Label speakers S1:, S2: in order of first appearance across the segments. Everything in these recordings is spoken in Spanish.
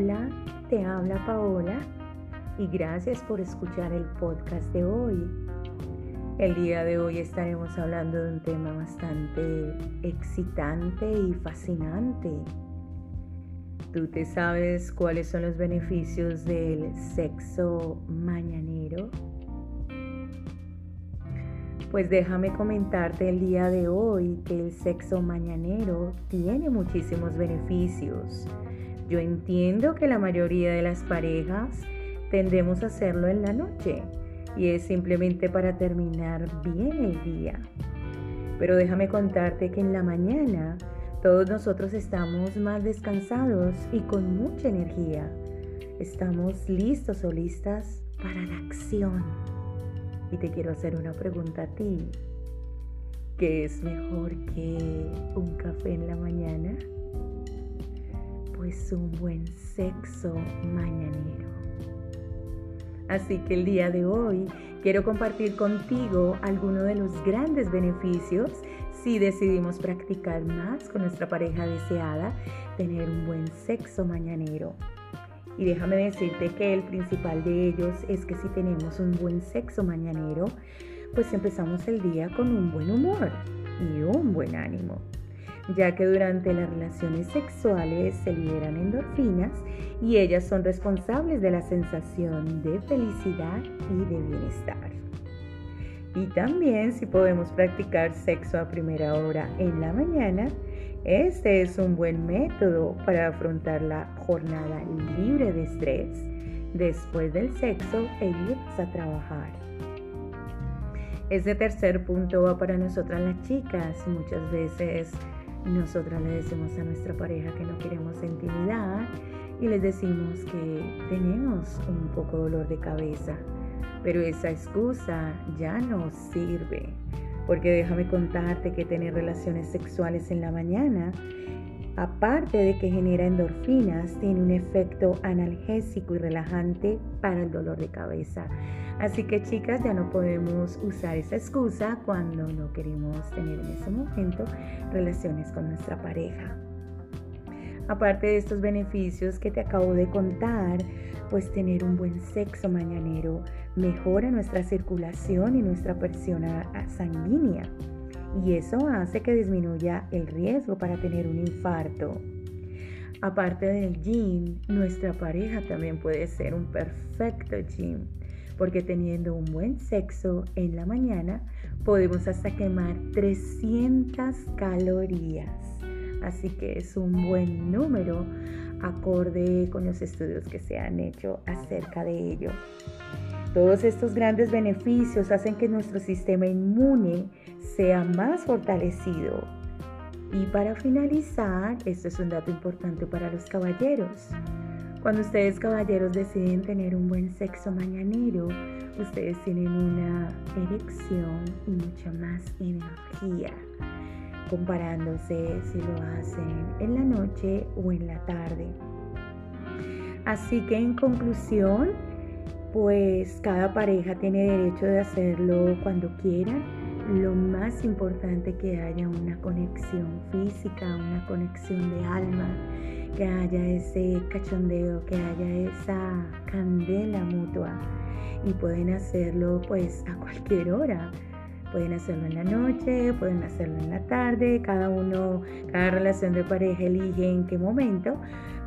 S1: Hola, te habla Paola y gracias por escuchar el podcast de hoy. El día de hoy estaremos hablando de un tema bastante excitante y fascinante. ¿Tú te sabes cuáles son los beneficios del sexo mañanero? Pues déjame comentarte el día de hoy que el sexo mañanero tiene muchísimos beneficios yo entiendo que la mayoría de las parejas tendemos a hacerlo en la noche y es simplemente para terminar bien el día. Pero déjame contarte que en la mañana todos nosotros estamos más descansados y con mucha energía. Estamos listos o listas para la acción. Y te quiero hacer una pregunta a ti. ¿Qué es mejor que un café en la mañana? Pues un buen sexo mañanero. Así que el día de hoy quiero compartir contigo algunos de los grandes beneficios si decidimos practicar más con nuestra pareja deseada, tener un buen sexo mañanero. Y déjame decirte que el principal de ellos es que si tenemos un buen sexo mañanero, pues empezamos el día con un buen humor y un buen ánimo ya que durante las relaciones sexuales se liberan endorfinas y ellas son responsables de la sensación de felicidad y de bienestar. Y también si podemos practicar sexo a primera hora en la mañana, este es un buen método para afrontar la jornada libre de estrés después del sexo e ir a trabajar. Este tercer punto va para nosotras las chicas. Muchas veces nosotras le decimos a nuestra pareja que no queremos intimidad y les decimos que tenemos un poco dolor de cabeza. Pero esa excusa ya no sirve. Porque déjame contarte que tener relaciones sexuales en la mañana, aparte de que genera endorfinas, tiene un efecto analgésico y relajante para el dolor de cabeza. Así que chicas, ya no podemos usar esa excusa cuando no queremos tener en ese momento relaciones con nuestra pareja. Aparte de estos beneficios que te acabo de contar, pues tener un buen sexo mañanero mejora nuestra circulación y nuestra presión sanguínea. Y eso hace que disminuya el riesgo para tener un infarto. Aparte del gym, nuestra pareja también puede ser un perfecto gym porque teniendo un buen sexo en la mañana podemos hasta quemar 300 calorías. Así que es un buen número acorde con los estudios que se han hecho acerca de ello. Todos estos grandes beneficios hacen que nuestro sistema inmune sea más fortalecido. Y para finalizar, esto es un dato importante para los caballeros. Cuando ustedes caballeros deciden tener un buen sexo mañanero, ustedes tienen una erección y mucha más energía, comparándose si lo hacen en la noche o en la tarde. Así que en conclusión, pues cada pareja tiene derecho de hacerlo cuando quieran. Lo más importante que haya una conexión física, una conexión de alma que haya ese cachondeo, que haya esa candela mutua. Y pueden hacerlo pues a cualquier hora. Pueden hacerlo en la noche, pueden hacerlo en la tarde, cada uno, cada relación de pareja elige en qué momento,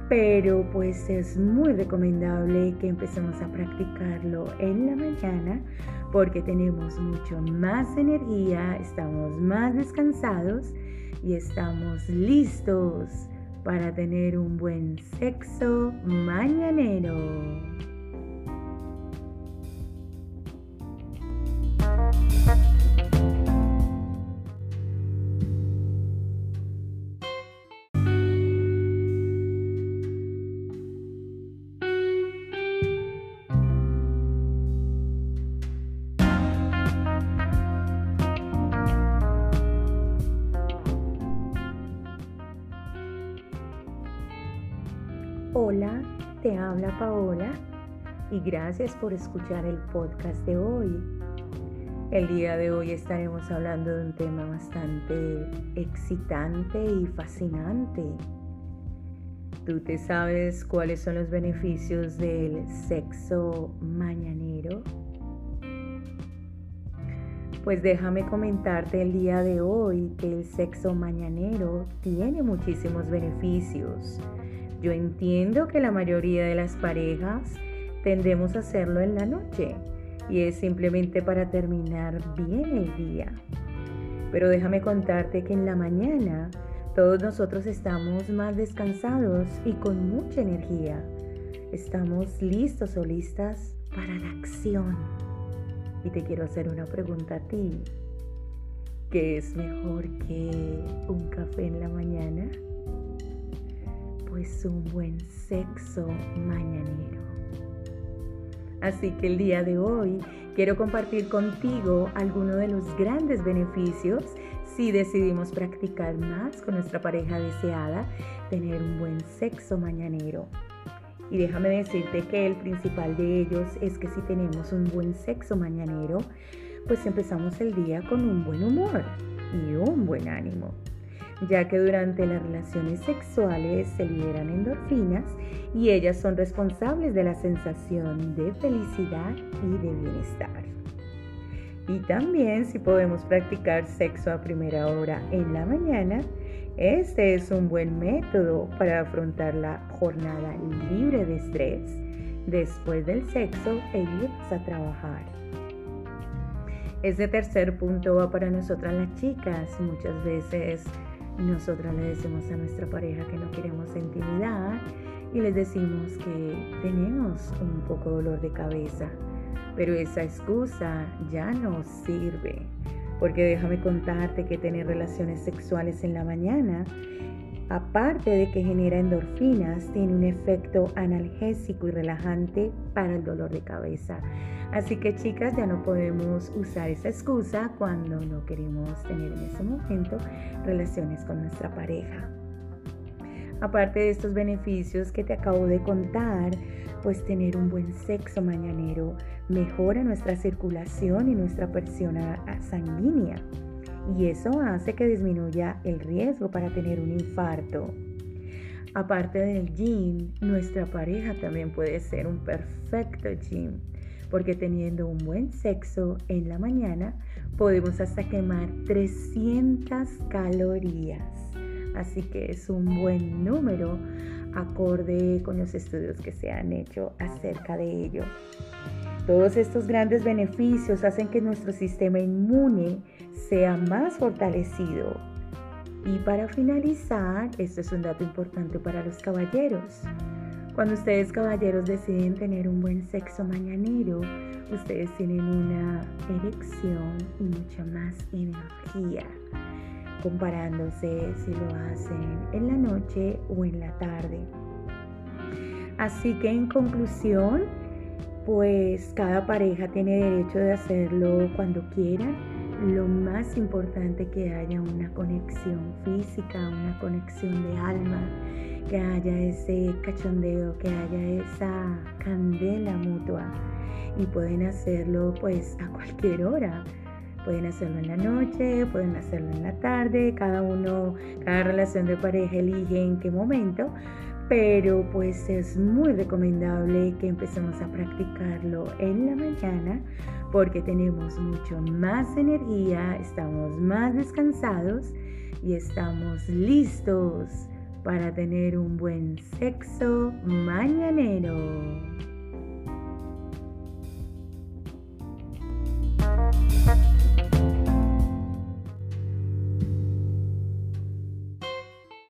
S1: pero pues es muy recomendable que empecemos a practicarlo en la mañana porque tenemos mucho más energía, estamos más descansados y estamos listos para tener un buen sexo mañanero. Te habla Paola y gracias por escuchar el podcast de hoy. El día de hoy estaremos hablando de un tema bastante excitante y fascinante. ¿Tú te sabes cuáles son los beneficios del sexo mañanero? Pues déjame comentarte el día de hoy que el sexo mañanero tiene muchísimos beneficios. Yo entiendo que la mayoría de las parejas tendemos a hacerlo en la noche y es simplemente para terminar bien el día. Pero déjame contarte que en la mañana todos nosotros estamos más descansados y con mucha energía. Estamos listos o listas para la acción. Y te quiero hacer una pregunta a ti. ¿Qué es mejor que un café en la mañana? Pues un buen sexo mañanero. Así que el día de hoy quiero compartir contigo algunos de los grandes beneficios si decidimos practicar más con nuestra pareja deseada, tener un buen sexo mañanero. Y déjame decirte que el principal de ellos es que si tenemos un buen sexo mañanero, pues empezamos el día con un buen humor y un buen ánimo, ya que durante las relaciones sexuales se liberan endorfinas y ellas son responsables de la sensación de felicidad y de bienestar. Y también si podemos practicar sexo a primera hora en la mañana, este es un buen método para afrontar la jornada libre de estrés después del sexo e ir a trabajar. Este tercer punto va para nosotras las chicas. Muchas veces nosotras le decimos a nuestra pareja que no queremos intimidad y les decimos que tenemos un poco dolor de cabeza pero esa excusa ya no sirve, porque déjame contarte que tener relaciones sexuales en la mañana, aparte de que genera endorfinas, tiene un efecto analgésico y relajante para el dolor de cabeza. Así que chicas, ya no podemos usar esa excusa cuando no queremos tener en ese momento relaciones con nuestra pareja. Aparte de estos beneficios que te acabo de contar, pues tener un buen sexo mañanero mejora nuestra circulación y nuestra presión sanguínea. Y eso hace que disminuya el riesgo para tener un infarto. Aparte del gym, nuestra pareja también puede ser un perfecto gym, porque teniendo un buen sexo en la mañana podemos hasta quemar 300 calorías. Así que es un buen número acorde con los estudios que se han hecho acerca de ello. Todos estos grandes beneficios hacen que nuestro sistema inmune sea más fortalecido. Y para finalizar, esto es un dato importante para los caballeros. Cuando ustedes caballeros deciden tener un buen sexo mañanero, ustedes tienen una erección y mucha más energía comparándose si lo hacen en la noche o en la tarde. Así que en conclusión, pues cada pareja tiene derecho de hacerlo cuando quieran. Lo más importante que haya una conexión física, una conexión de alma, que haya ese cachondeo, que haya esa candela mutua. Y pueden hacerlo pues a cualquier hora. Pueden hacerlo en la noche, pueden hacerlo en la tarde, cada uno, cada relación de pareja elige en qué momento, pero pues es muy recomendable que empecemos a practicarlo en la mañana porque tenemos mucho más energía, estamos más descansados y estamos listos para tener un buen sexo mañanero.